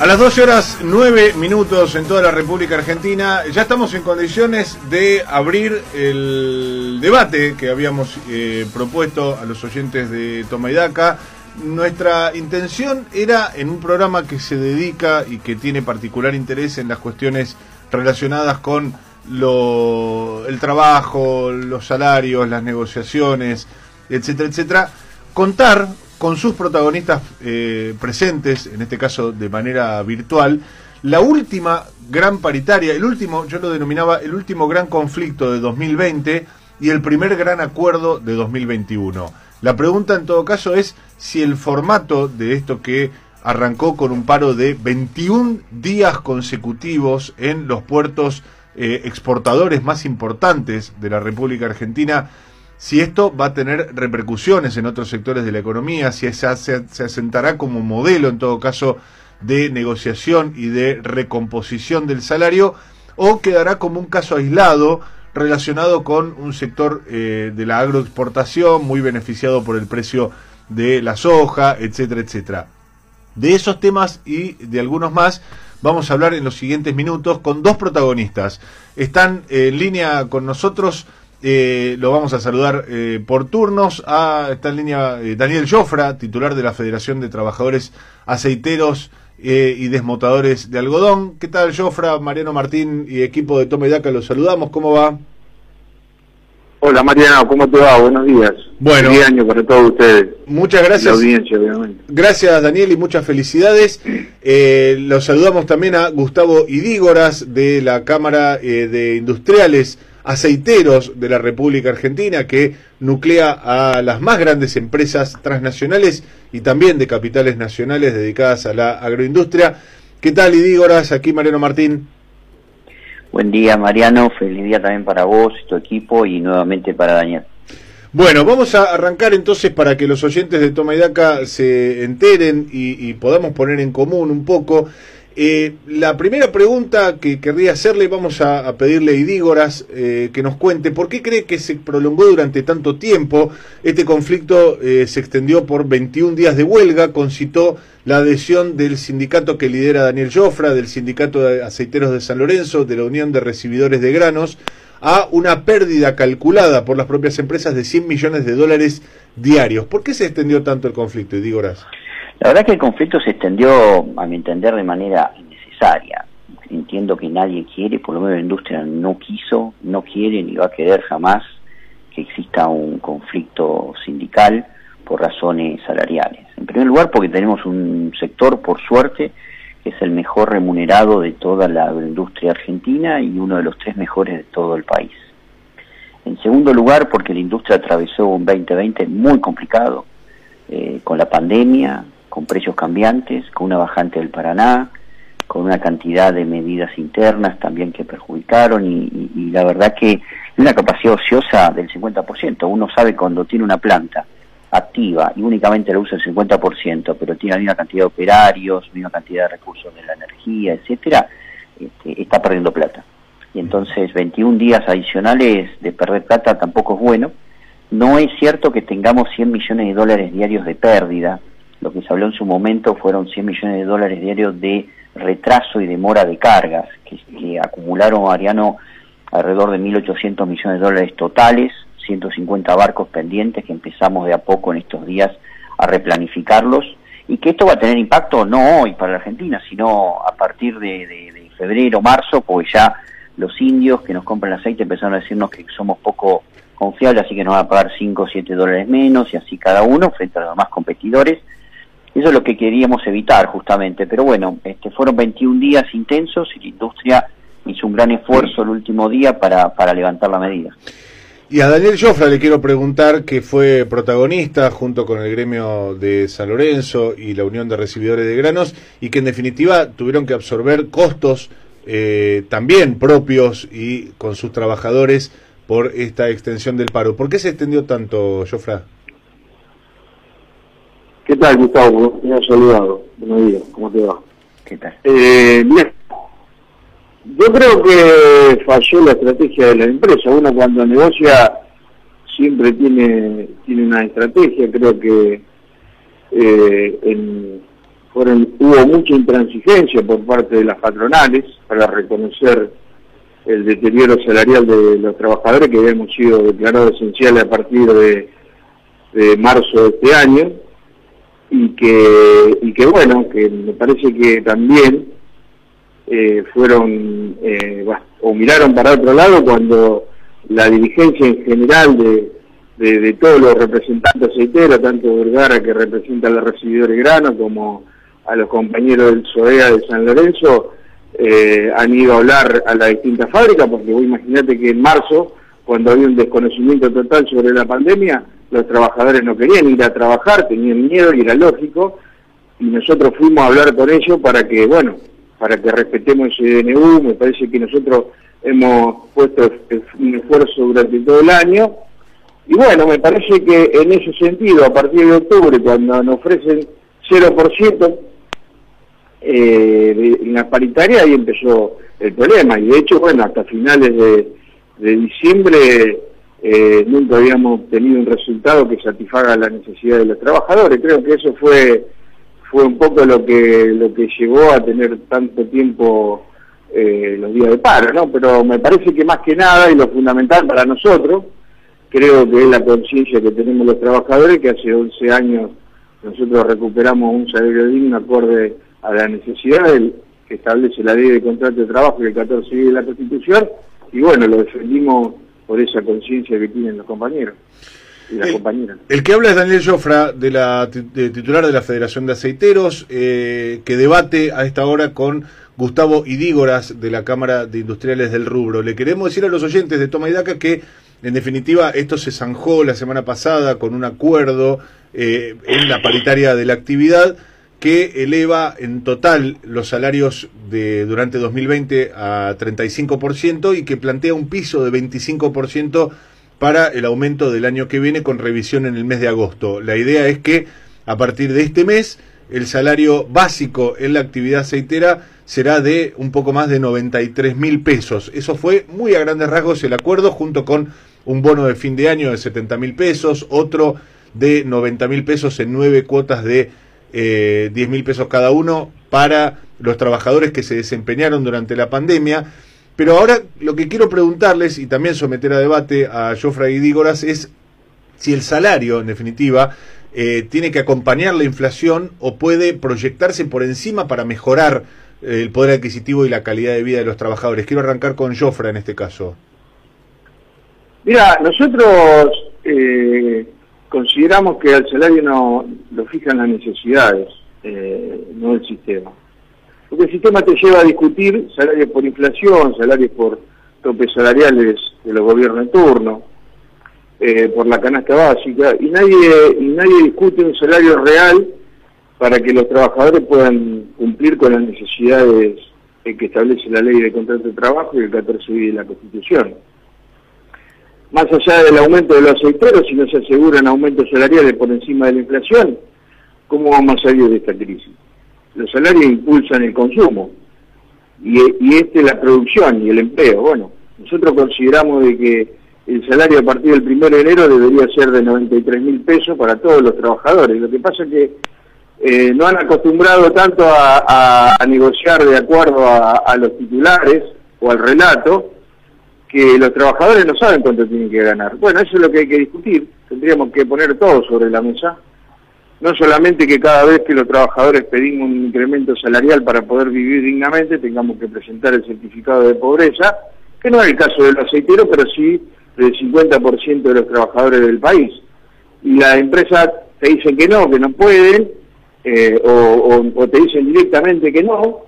A las 12 horas 9 minutos en toda la República Argentina, ya estamos en condiciones de abrir el debate que habíamos eh, propuesto a los oyentes de Toma y Daca. Nuestra intención era en un programa que se dedica y que tiene particular interés en las cuestiones relacionadas con lo, el trabajo, los salarios, las negociaciones, etcétera, etcétera, contar con sus protagonistas eh, presentes, en este caso de manera virtual, la última gran paritaria, el último, yo lo denominaba el último gran conflicto de 2020 y el primer gran acuerdo de 2021. La pregunta en todo caso es si el formato de esto que arrancó con un paro de 21 días consecutivos en los puertos eh, exportadores más importantes de la República Argentina, si esto va a tener repercusiones en otros sectores de la economía, si se, se asentará como modelo en todo caso de negociación y de recomposición del salario, o quedará como un caso aislado relacionado con un sector eh, de la agroexportación muy beneficiado por el precio de la soja, etcétera, etcétera. De esos temas y de algunos más vamos a hablar en los siguientes minutos con dos protagonistas. Están en línea con nosotros, eh, lo vamos a saludar eh, por turnos. Ah, está en línea eh, Daniel Jofra, titular de la Federación de Trabajadores Aceiteros y Desmotadores de Algodón. ¿Qué tal, Jofra? Mariano Martín y equipo de Tome Daca, los saludamos. ¿Cómo va? Hola Mariano, ¿cómo te va? Buenos días. Bueno. Feliz año para todos ustedes. Muchas gracias. La audiencia, obviamente. Gracias Daniel y muchas felicidades. Eh, los saludamos también a Gustavo Idígoras de la Cámara eh, de Industriales Aceiteros de la República Argentina que nuclea a las más grandes empresas transnacionales y también de capitales nacionales dedicadas a la agroindustria. ¿Qué tal Idígoras? Aquí Mariano Martín. Buen día, Mariano. Feliz día también para vos, tu equipo y nuevamente para Daniel. Bueno, vamos a arrancar entonces para que los oyentes de Toma y Daca se enteren y, podamos poner en común un poco. Eh, la primera pregunta que querría hacerle, vamos a, pedirle a Idígoras eh, que nos cuente por qué cree que se prolongó durante tanto tiempo. Este conflicto eh, se extendió por 21 días de huelga, concitó la adhesión del sindicato que lidera Daniel Jofra, del sindicato de aceiteros de San Lorenzo, de la Unión de Recibidores de Granos, a una pérdida calculada por las propias empresas de 100 millones de dólares diarios. ¿Por qué se extendió tanto el conflicto, Idígoras? La verdad que el conflicto se extendió, a mi entender, de manera innecesaria. Entiendo que nadie quiere, por lo menos la industria no quiso, no quiere ni va a querer jamás que exista un conflicto sindical por razones salariales. En primer lugar, porque tenemos un sector, por suerte, que es el mejor remunerado de toda la industria argentina y uno de los tres mejores de todo el país. En segundo lugar, porque la industria atravesó un 2020 muy complicado, eh, con la pandemia, con precios cambiantes, con una bajante del Paraná, con una cantidad de medidas internas también que perjudicaron y, y la verdad que una capacidad ociosa del 50%. Uno sabe cuando tiene una planta activa y únicamente lo usa el 50%, pero tiene la misma cantidad de operarios, misma cantidad de recursos de la energía, etcétera, este, está perdiendo plata. Y entonces 21 días adicionales de perder plata tampoco es bueno. No es cierto que tengamos 100 millones de dólares diarios de pérdida. Lo que se habló en su momento fueron 100 millones de dólares diarios de retraso y demora de cargas, que, acumularon, Mariano, alrededor de 1.800 millones de dólares totales 150 barcos pendientes que empezamos de a poco en estos días a replanificarlos y que esto va a tener impacto no hoy para la Argentina, sino a partir de, febrero, marzo, porque ya los indios que nos compran aceite empezaron a decirnos que somos poco confiables, así que nos van a pagar 5 o 7 dólares menos y así cada uno frente a los demás competidores. Eso es lo que queríamos evitar justamente, pero bueno, este, fueron 21 días intensos y la industria hizo un gran esfuerzo el último día para, para levantar la medida. Y a Daniel Jofra le quiero preguntar, que fue protagonista junto con el gremio de San Lorenzo y la Unión de Recibidores de Granos, y que en definitiva tuvieron que absorber costos eh, también propios y con sus trabajadores por esta extensión del paro. ¿Por qué se extendió tanto, Jofra? ¿Qué tal, Gustavo? Me ha saludado. Buenos días, ¿cómo te va? ¿Qué tal? Eh, bien, yo creo que falló la estrategia de la empresa. Uno cuando negocia siempre tiene, tiene una estrategia. Creo que eh, en, fueron, hubo mucha intransigencia por parte de las patronales para reconocer el deterioro salarial de los trabajadores que habíamos sido declarados esenciales a partir de, marzo de este año y que, y que bueno, que me parece que también eh, fueron eh, o miraron para otro lado cuando la dirigencia en general de, de, todos los representantes aceiteros, tanto Vergara que representa a los recibidores grano como a los compañeros del SOEA de San Lorenzo, eh, han ido a hablar a las distintas fábricas, porque vos imaginate que en marzo, cuando había un desconocimiento total sobre la pandemia, los trabajadores no querían ir a trabajar, tenían miedo y era lógico, y nosotros fuimos a hablar con ellos para que, bueno, para que respetemos ese DNU, me parece que nosotros hemos puesto un esfuerzo durante todo el año, y bueno, me parece que en ese sentido, a partir de octubre, cuando nos ofrecen 0%, eh, en la paritaria ahí empezó el problema. Y de hecho bueno hasta finales de, diciembre eh, nunca habíamos obtenido un resultado que satisfaga la necesidad de los trabajadores. Creo que eso fue fue un poco lo que lo que llevó a tener tanto tiempo eh, los días de paro no pero me parece que más que nada y lo fundamental para nosotros creo que es la conciencia que tenemos los trabajadores que hace 11 años nosotros recuperamos un salario digno acorde a la necesidad que establece la ley de contrato de trabajo y el 14 de la Constitución, y bueno, lo defendimos por esa conciencia que tienen los compañeros. Y las compañeras. El que habla es Daniel Jofra, de la titular de la Federación de Aceiteros, eh, que debate a esta hora con Gustavo Idígoras de la Cámara de Industriales del Rubro. Le queremos decir a los oyentes de Toma y Daca que, en definitiva, esto se zanjó la semana pasada con un acuerdo eh, en la paritaria de la actividad que eleva en total los salarios de durante 2020 a 35% y que plantea un piso de 25% para el aumento del año que viene con revisión en el mes de agosto. La idea es que a partir de este mes el salario básico en la actividad aceitera será de un poco más de 93 mil pesos. Eso fue muy a grandes rasgos el acuerdo junto con un bono de fin de año de 70 mil pesos, otro de 90 mil pesos en nueve cuotas de eh, 10 mil pesos cada uno para los trabajadores que se desempeñaron durante la pandemia. Pero ahora lo que quiero preguntarles y también someter a debate a Jofra Dígoras es si el salario, en definitiva, eh, tiene que acompañar la inflación o puede proyectarse por encima para mejorar eh, el poder adquisitivo y la calidad de vida de los trabajadores. Quiero arrancar con Jofra en este caso. Mira, nosotros eh, consideramos que el salario no lo fijan las necesidades, eh, no el sistema. Porque el sistema te lleva a discutir salarios por inflación, salarios por topes salariales de los gobiernos en turno, eh, por la canasta básica, y nadie, y nadie discute un salario real para que los trabajadores puedan cumplir con las necesidades que establece la ley de contrato de trabajo y el 14 de la Constitución más allá del aumento de los aceiteros, si no se aseguran aumentos salariales por encima de la inflación, ¿cómo vamos a salir de esta crisis? Los salarios impulsan el consumo y, y este la producción y el empleo. Bueno, nosotros consideramos de que el salario a partir del 1 de enero debería ser de 93 mil pesos para todos los trabajadores. Lo que pasa es que eh, no han acostumbrado tanto a, negociar de acuerdo a los titulares o al relato, que los trabajadores no saben cuánto tienen que ganar. Bueno, eso es lo que hay que discutir. Tendríamos que poner todo sobre la mesa. No solamente que cada vez que los trabajadores pedimos un incremento salarial para poder vivir dignamente, tengamos que presentar el certificado de pobreza, que no es el caso del aceitero, pero sí del 50% de los trabajadores del país. Y las empresas te dicen que no, que no pueden, eh, o, o te dicen directamente que no,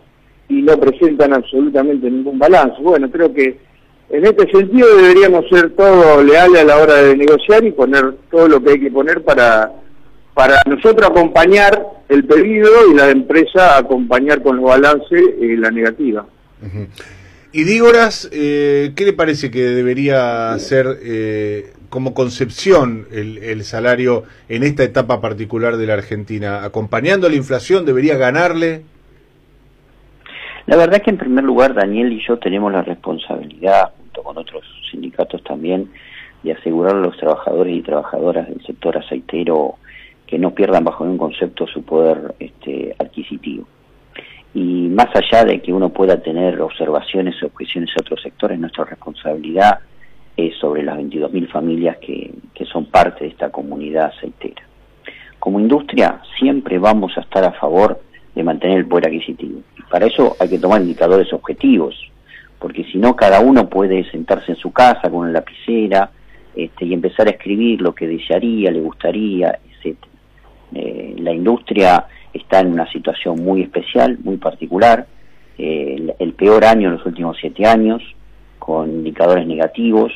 y no presentan absolutamente ningún balance. Bueno, creo que en este sentido deberíamos ser todos leales a la hora de negociar y poner todo lo que hay que poner para, para nosotros acompañar el pedido y la empresa acompañar con el balance eh, la negativa. Y Dígoras, eh, ¿qué le parece que debería ser eh, como concepción el, el, salario en esta etapa particular de la Argentina? ¿Acompañando la inflación? ¿Debería ganarle? La verdad es que en primer lugar Daniel y yo tenemos la responsabilidad con otros sindicatos también, de asegurar a los trabajadores y trabajadoras del sector aceitero que no pierdan bajo ningún concepto su poder este, adquisitivo. Y más allá de que uno pueda tener observaciones o objeciones a otros sectores, nuestra responsabilidad es sobre las 22.000 familias que, que son parte de esta comunidad aceitera. Como industria siempre vamos a estar a favor de mantener el poder adquisitivo. Para eso hay que tomar indicadores objetivos, porque si no cada uno puede sentarse en su casa con una lapicera este, y empezar a escribir lo que desearía, le gustaría, etc. Eh, la industria está en una situación muy especial, muy particular, eh, el, peor año en los últimos siete años, con indicadores negativos,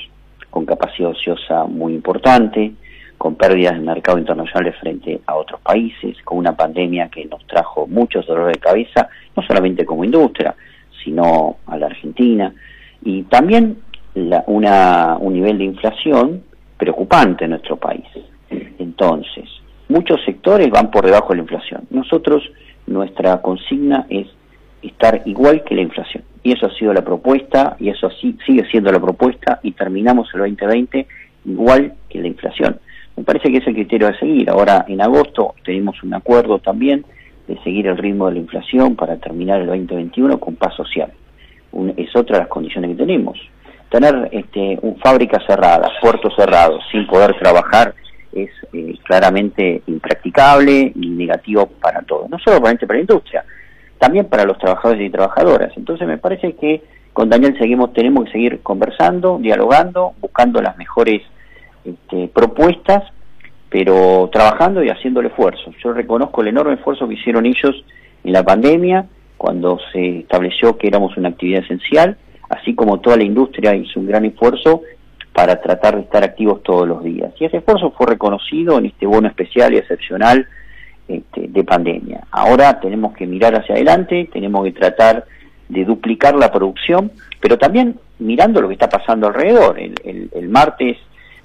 con capacidad ociosa muy importante, con pérdidas de mercado internacionales frente a otros países, con una pandemia que nos trajo muchos dolores de cabeza, no solamente como industria, sino a la Argentina, y también una, un nivel de inflación preocupante en nuestro país. Entonces, muchos sectores van por debajo de la inflación. Nosotros, nuestra consigna es estar igual que la inflación. Y eso ha sido la propuesta, y eso sí, sigue siendo la propuesta, y terminamos el 2020 igual que la inflación. Me parece que es el criterio a seguir. Ahora, en agosto, tenemos un acuerdo también de seguir el ritmo de la inflación para terminar el 2021 con paz social. es otra de las condiciones que tenemos. Tener este, un, fábricas cerradas, puertos cerrados, sin poder trabajar, es eh, claramente impracticable y negativo para todos. No solo para la industria, también para los trabajadores y trabajadoras. Entonces me parece que con Daniel seguimos, tenemos que seguir conversando, dialogando, buscando las mejores este, propuestas, pero trabajando y haciendo el esfuerzo. Yo reconozco el enorme esfuerzo que hicieron ellos en la pandemia, cuando se estableció que éramos una actividad esencial, así como toda la industria hizo un gran esfuerzo para tratar de estar activos todos los días. Y ese esfuerzo fue reconocido en este bono especial y excepcional este, de pandemia. Ahora tenemos que mirar hacia adelante, tenemos que tratar de duplicar la producción, pero también mirando lo que está pasando alrededor. el martes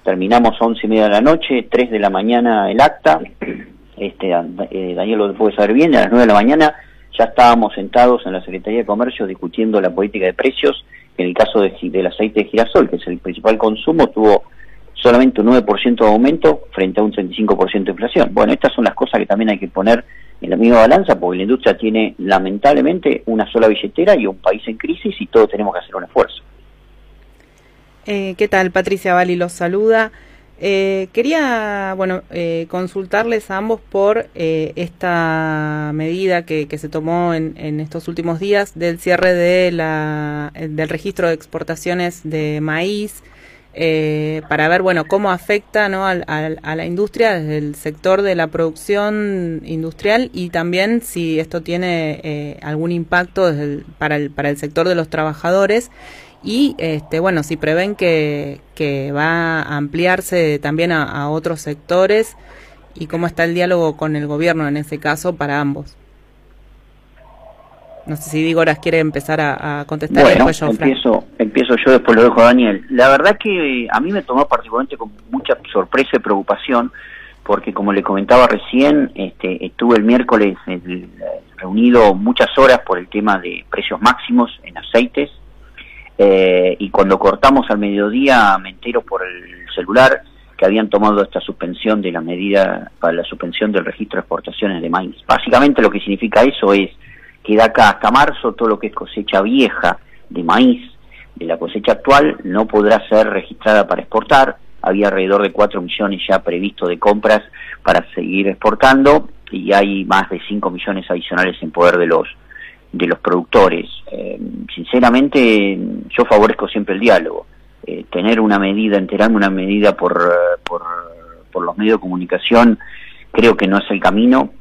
terminamos once y media de la noche, 3 de la mañana el acta, este, eh, Daniel lo puede saber bien, a las 9 de la mañana ya estábamos sentados en la Secretaría de Comercio discutiendo la política de precios, en el caso de, del aceite de girasol, que es el principal consumo, tuvo solamente un 9% de aumento frente a un 35% de inflación. Bueno, estas son las cosas que también hay que poner en la misma balanza, porque la industria tiene lamentablemente una sola billetera y un país en crisis y todos tenemos que hacer un esfuerzo. Eh, ¿Qué tal? Patricia Bali los saluda. Eh, quería, bueno, eh, consultarles a ambos por esta medida que, se tomó en, estos últimos días del cierre de la, del registro de exportaciones de maíz para ver, bueno, cómo afecta ¿no? a, la industria desde el sector de la producción industrial y también si esto tiene algún impacto para, el, para el sector de los trabajadores y este, bueno, si prevén que, que va a ampliarse también a, otros sectores y cómo está el diálogo con el gobierno en ese caso para ambos. No sé si Dígoras quiere empezar a, contestar. Bueno, empiezo, empiezo yo, después lo dejo a Daniel. La verdad que a mí me tomó particularmente con mucha sorpresa y preocupación, porque como le comentaba recién, este, estuve el miércoles reunido muchas horas por el tema de precios máximos en aceites, eh, y cuando cortamos al mediodía me entero por el celular que habían tomado esta suspensión de la medida para la suspensión del registro de exportaciones de maíz. Básicamente lo que significa eso es que de acá hasta marzo todo lo que es cosecha vieja de maíz de la cosecha actual no podrá ser registrada para exportar. Había alrededor de 4 millones ya previsto de compras para seguir exportando y hay más de 5 millones adicionales en poder de los de los productores. Eh, sinceramente, yo favorezco siempre el diálogo. Eh, tener una medida, enterarme una medida por, por, por los medios de comunicación, creo que no es el camino.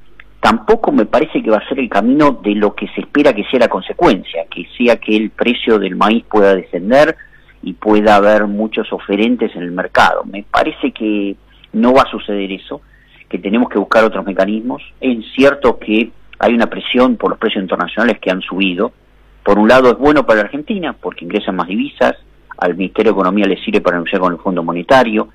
Tampoco me parece que va a ser el camino de lo que se espera que sea la consecuencia, que sea que el precio del maíz pueda descender y pueda haber muchos oferentes en el mercado. Me parece que no va a suceder eso, que tenemos que buscar otros mecanismos. Es cierto que hay una presión por los precios internacionales que han subido. Por un lado es bueno para la Argentina porque ingresan más divisas, al Ministerio de Economía le sirve para anunciar con el Fondo Monetario,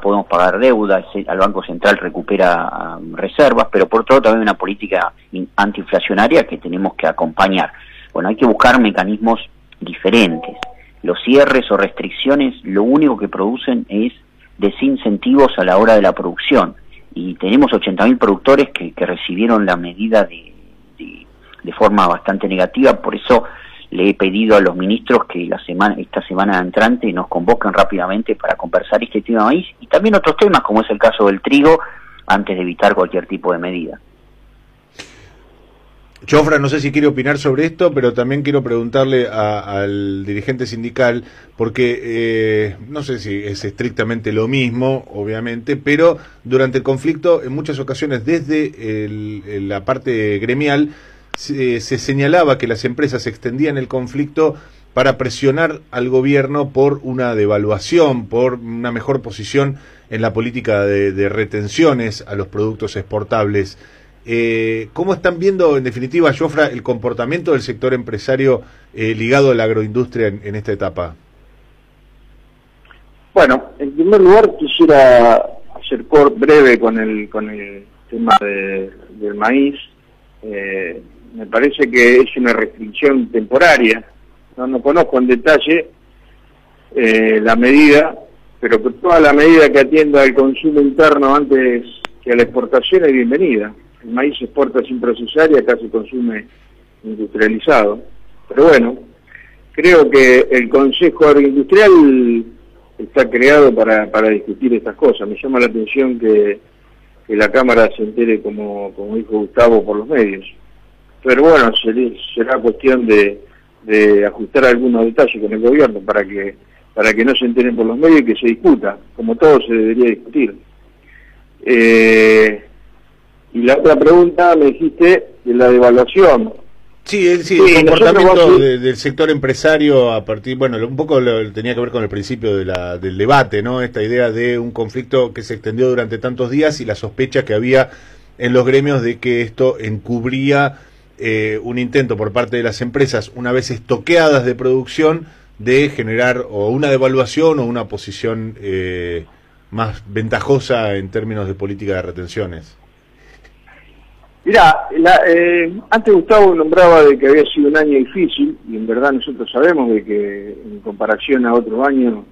podemos pagar deuda, al Banco Central recupera um, reservas, pero por otro lado también una política antiinflacionaria que tenemos que acompañar. Bueno, hay que buscar mecanismos diferentes. Los cierres o restricciones lo único que producen es desincentivos a la hora de la producción y tenemos 80.000 productores que, recibieron la medida de, forma bastante negativa, por eso le he pedido a los ministros que la semana, esta semana entrante nos convoquen rápidamente para conversar este tema de maíz y también otros temas como es el caso del trigo antes de evitar cualquier tipo de medida. Chofra, no sé si quiere opinar sobre esto, pero también quiero preguntarle al dirigente sindical, porque eh, no sé si es estrictamente lo mismo, obviamente, pero durante el conflicto, en muchas ocasiones, desde la parte gremial, se, señalaba que las empresas extendían el conflicto para presionar al gobierno por una devaluación, por una mejor posición en la política de, retenciones a los productos exportables. Eh, ¿Cómo están viendo, en definitiva, Jofra, el comportamiento del sector empresario eh, ligado a la agroindustria en, esta etapa? Bueno, en primer lugar quisiera hacer breve con el, con el tema del maíz. Eh, me parece que es una restricción temporaria. No, no conozco en detalle eh, la medida, pero que toda la medida que atienda al consumo interno antes que a la exportación es bienvenida. El maíz se exporta sin procesar y acá se consume industrializado. Pero bueno, creo que el Consejo Agroindustrial está creado para, para discutir estas cosas. Me llama la atención que, que la Cámara se entere, como, como dijo Gustavo, por los medios pero bueno, será cuestión de, ajustar algunos detalles con el gobierno para que para que no se enteren por los medios y que se discuta, como todo se debería discutir. Eh, y la otra pregunta me dijiste de la devaluación. Sí, el, sí, el comportamiento del sector empresario a partir, bueno, un poco tenía que ver con el principio de la, del debate, ¿no? Esta idea de un conflicto que se extendió durante tantos días y la sospecha que había en los gremios de que esto encubría eh, un intento por parte de las empresas, una vez estoqueadas de producción, de generar o una devaluación o una posición eh, más ventajosa en términos de política de retenciones. Mirá, eh, antes Gustavo nombraba de que había sido un año difícil, y en verdad nosotros sabemos de que en comparación a otro año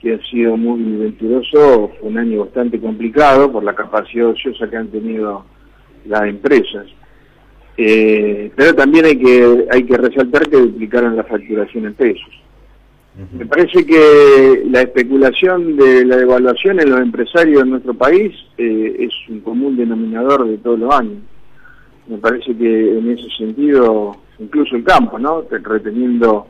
que ha sido muy venturoso, fue un año bastante complicado por la capacidad ociosa que han tenido las empresas. Eh, pero también hay que hay que resaltar que duplicaron la facturación en pesos. Me parece que la especulación de la devaluación en los empresarios en nuestro país eh, es un común denominador de todos los años. Me parece que en ese sentido, incluso el campo, ¿no? Reteniendo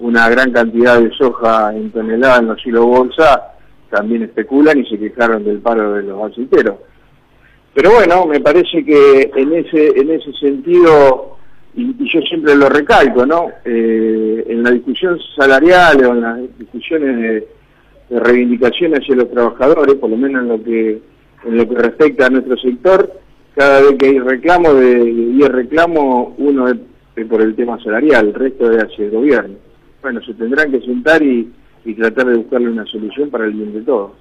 una gran cantidad de soja en tonelada en los hilos bolsa, también especulan y se quejaron del paro de los aceiteros. Pero bueno, me parece que en ese, en ese sentido, y, yo siempre lo recalco, ¿no? Eh, en la discusión salarial o en las discusiones de, reivindicación hacia los trabajadores, por lo menos en lo que, en lo que respecta a nuestro sector, cada vez que hay reclamo, de, y el reclamo, uno es, por el tema salarial, el resto es hacia el gobierno. Bueno, se tendrán que sentar y, tratar de buscarle una solución para el bien de todos.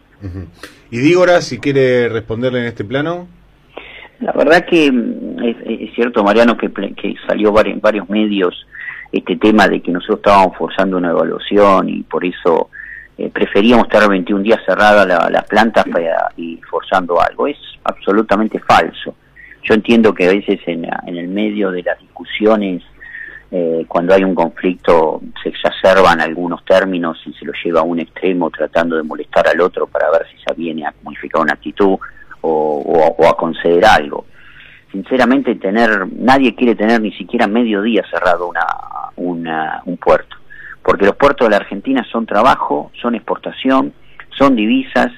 Y Dígora, si quiere responderle en este plano. La verdad que mm, es, cierto, Mariano, que, que salió en varios medios este tema de que nosotros estábamos forzando una evaluación y por eso eh, preferíamos estar 21 días cerradas las plantas y forzando algo. Es absolutamente falso. Yo entiendo que a veces en, el medio de las discusiones, eh, cuando hay un conflicto, se exacerban algunos términos y se lo lleva a un extremo tratando de molestar al otro para ver si se viene a modificar una actitud o, a conceder algo. Sinceramente, tener nadie quiere tener ni siquiera medio día cerrado una, una, un puerto, porque los puertos de la Argentina son trabajo, son exportación, son divisas,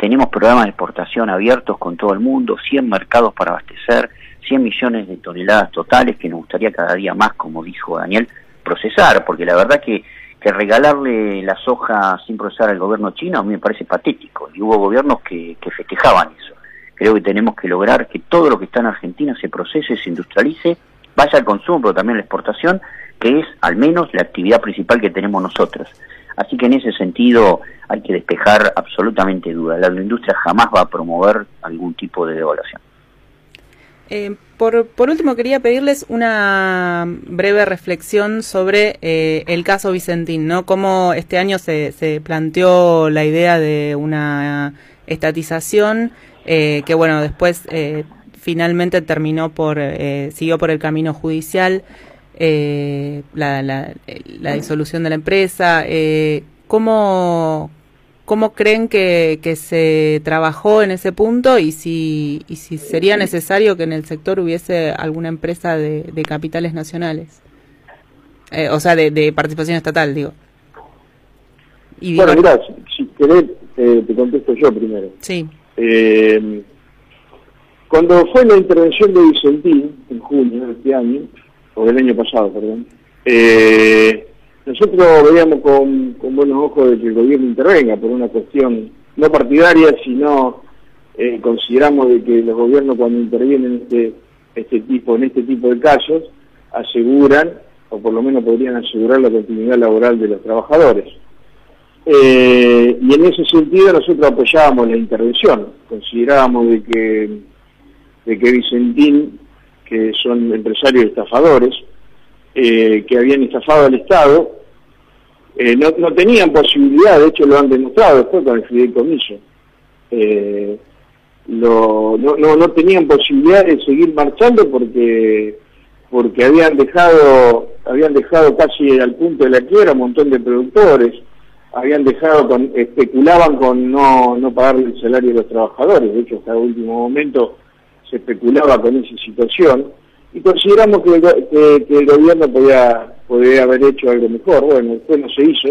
tenemos programas de exportación abiertos con todo el mundo, 100 mercados para abastecer, 100 millones de toneladas totales que nos gustaría cada día más, como dijo Daniel, procesar, porque la verdad que, que regalarle la soja sin procesar al gobierno chino a mí me parece patético, y hubo gobiernos que, que festejaban eso. Creo que tenemos que lograr que todo lo que está en Argentina se procese, se industrialice, vaya al consumo, pero también a la exportación, que es al menos la actividad principal que tenemos nosotros. Así que en ese sentido hay que despejar absolutamente dudas. La agroindustria jamás va a promover algún tipo de devaluación. Eh, por, por, último, quería pedirles una breve reflexión sobre eh, el caso Vicentín, ¿no? Cómo este año se, se planteó la idea de una estatización eh, que bueno, después eh, finalmente terminó por, eh, siguió por el camino judicial, la, la, la, disolución de la empresa. ¿cómo, ¿Cómo creen que, que, se trabajó en ese punto y si, y si sería necesario que en el sector hubiese alguna empresa de, de capitales nacionales? o sea, de, de participación estatal, digo. Y bueno, mira, si, querés, te contesto yo primero. Sí. Eh, cuando fue la intervención de Vicentín, en junio de este año, o del año pasado, perdón, eh, nosotros veíamos con, buenos ojos de que el gobierno intervenga por una cuestión no partidaria, sino eh, consideramos de que los gobiernos cuando intervienen en este, este tipo, en este tipo de casos, aseguran, o por lo menos podrían asegurar la continuidad laboral de los trabajadores. Eh, y en ese sentido nosotros apoyábamos la intervención, considerábamos de que, de que Vicentín, que son empresarios estafadores, eh, que habían estafado al Estado, eh, no, no, tenían posibilidad, de hecho lo han demostrado después con el fideicomiso, lo, no, no, no tenían posibilidad de seguir marchando porque porque habían dejado habían dejado casi al punto de la quiebra un montón de productores, habían dejado, con, especulaban con no, no pagarle el salario a los trabajadores, de hecho hasta el último momento se especulaba con esa situación, y consideramos que, el gobierno podía, podía haber hecho algo mejor, bueno, después no se hizo,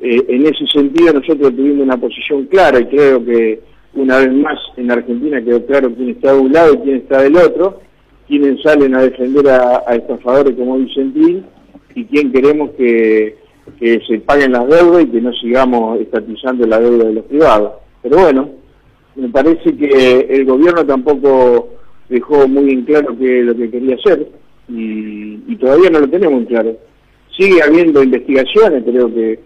eh, en ese sentido nosotros tuvimos una posición clara y creo que una vez más en Argentina quedó claro quién está de un lado y quién está del otro, quiénes salen a defender a, a estafadores como Vicentín y quién queremos que que se paguen las deudas y que no sigamos estatizando la deuda de los privados. Pero bueno, me parece que el gobierno tampoco dejó muy en claro que lo que quería hacer y, todavía no lo tenemos en claro. Sigue habiendo investigaciones, creo que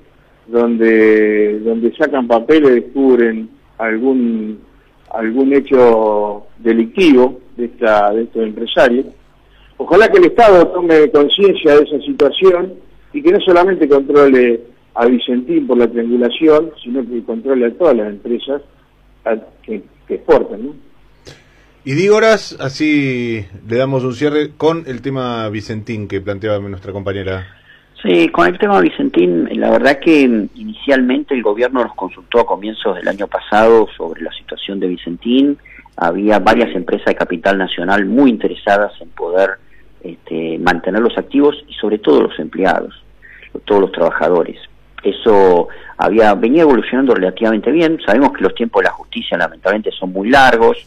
donde donde sacan papeles descubren algún algún hecho delictivo de esta de estos empresarios. Ojalá que el Estado tome conciencia de esa situación y que no solamente controle a Vicentín por la triangulación, sino que controle a todas las empresas que, exportan. ¿no? Y digo horas, así le damos un cierre con el tema Vicentín que planteaba nuestra compañera. Sí, con el tema Vicentín, la verdad que inicialmente el gobierno nos consultó a comienzos del año pasado sobre la situación de Vicentín. Había varias empresas de capital nacional muy interesadas en poder este, mantenerlos activos y sobre todo los empleados, todos los trabajadores. Eso había venía evolucionando relativamente bien. Sabemos que los tiempos de la justicia lamentablemente son muy largos,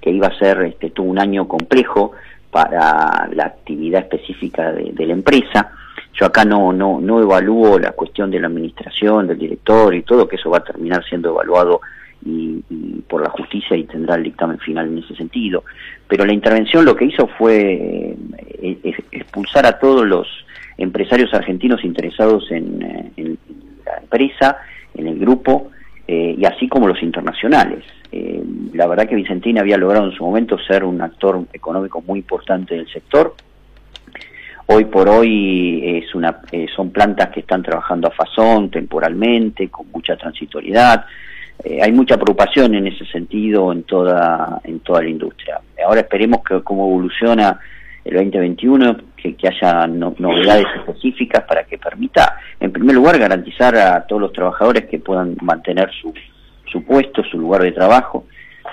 que iba a ser este, tuvo un año complejo para la actividad específica de, la empresa. Yo acá no, no, no evalúo la cuestión de la administración, del director y todo, que eso va a terminar siendo evaluado y, por la justicia y tendrá el dictamen final en ese sentido. Pero la intervención lo que hizo fue eh, expulsar a todos los empresarios argentinos interesados en, eh, la empresa, en el grupo, eh, y así como los internacionales. la verdad que Vicentina había logrado en su momento ser un actor económico muy importante del sector. Hoy por hoy es una, son plantas que están trabajando a fazón temporalmente, con mucha transitoriedad, eh, hay mucha preocupación en ese sentido en toda en toda la industria. Ahora esperemos que cómo evoluciona el 2021, que, haya novedades específicas para que permita, en primer lugar, garantizar a todos los trabajadores que puedan mantener su, su puesto, su lugar de trabajo.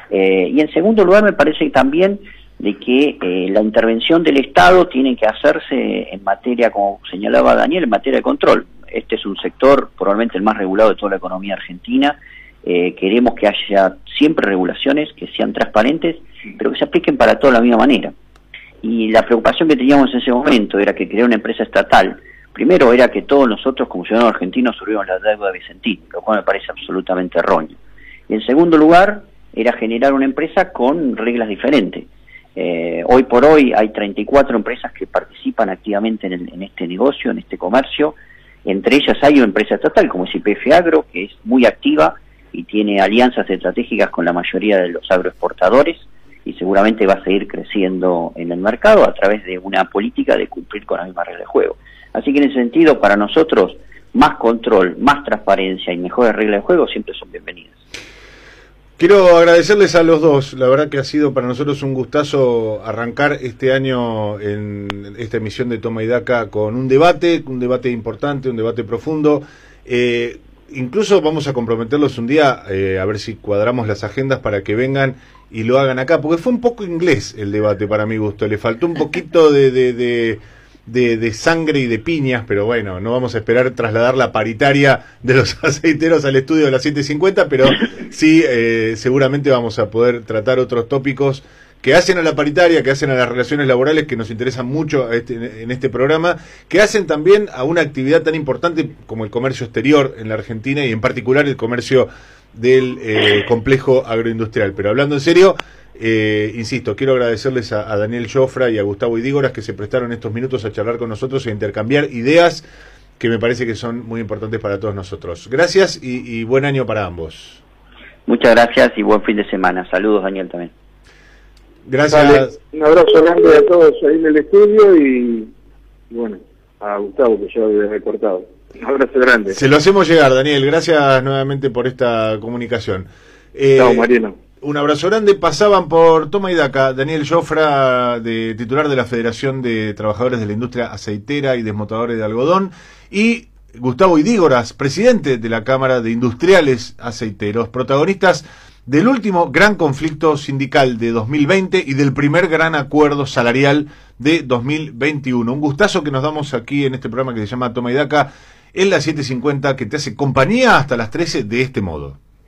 Eh, y en segundo lugar, me parece también de que eh, la intervención del Estado tiene que hacerse en materia, como señalaba Daniel, en materia de control. Este es un sector probablemente el más regulado de toda la economía argentina eh, queremos que haya siempre regulaciones que sean transparentes, pero que se apliquen para todos de la misma manera. Y la preocupación que teníamos en ese momento era que crear una empresa estatal, primero era que todos nosotros como ciudadanos argentinos subimos la deuda de Vicentín, lo cual me parece absolutamente erróneo. Y en segundo lugar, era generar una empresa con reglas diferentes. Eh, hoy por hoy hay 34 empresas que participan activamente en, en, este negocio, en este comercio. Entre ellas hay una empresa estatal como es IPF Agro, que es muy activa y tiene alianzas estratégicas con la mayoría de los agroexportadores y seguramente va a seguir creciendo en el mercado a través de una política de cumplir con la misma regla de juego. Así que en ese sentido, para nosotros, más control, más transparencia y mejores reglas de juego siempre son bienvenidas. Quiero agradecerles a los dos, la verdad que ha sido para nosotros un gustazo arrancar este año en esta emisión de Toma y Daca con un debate, un debate importante, un debate profundo. Eh, incluso vamos a comprometerlos un día eh, a ver si cuadramos las agendas para que vengan y lo hagan acá, porque fue un poco inglés el debate para mi gusto, le faltó un poquito de, de de, sangre y de piñas, pero bueno, no vamos a esperar trasladar la paritaria de los aceiteros al estudio de las 7.50, pero sí, eh, seguramente vamos a poder tratar otros tópicos que hacen a la paritaria, que hacen a las relaciones laborales, que nos interesan mucho este, en este programa, que hacen también a una actividad tan importante como el comercio exterior en la Argentina y en particular el comercio del eh, complejo agroindustrial. Pero hablando en serio, eh, insisto, quiero agradecerles a, Daniel Jofra y a Gustavo Idígoras que se prestaron estos minutos a charlar con nosotros e intercambiar ideas que me parece que son muy importantes para todos nosotros. Gracias y, buen año para ambos. Muchas gracias y buen fin de semana. Saludos, Daniel, también. Gracias. un abrazo grande a todos ahí en el estudio y, bueno, a Gustavo que ya había recortado. Un abrazo grande. Se lo hacemos llegar, Daniel. Gracias nuevamente por esta comunicación. Eh, Mariano. Un abrazo grande. Pasaban por Toma y Daca Daniel Jofra, de, titular de la Federación de Trabajadores de la Industria Aceitera y Desmotadores de Algodón, y Gustavo Idígoras, presidente de la Cámara de Industriales Aceiteros, protagonistas del último gran conflicto sindical de 2020 y del primer gran acuerdo salarial de 2021. Un gustazo que nos damos aquí en este programa que se llama Toma y Daca en la 750 que te hace compañía hasta las 13 de este modo.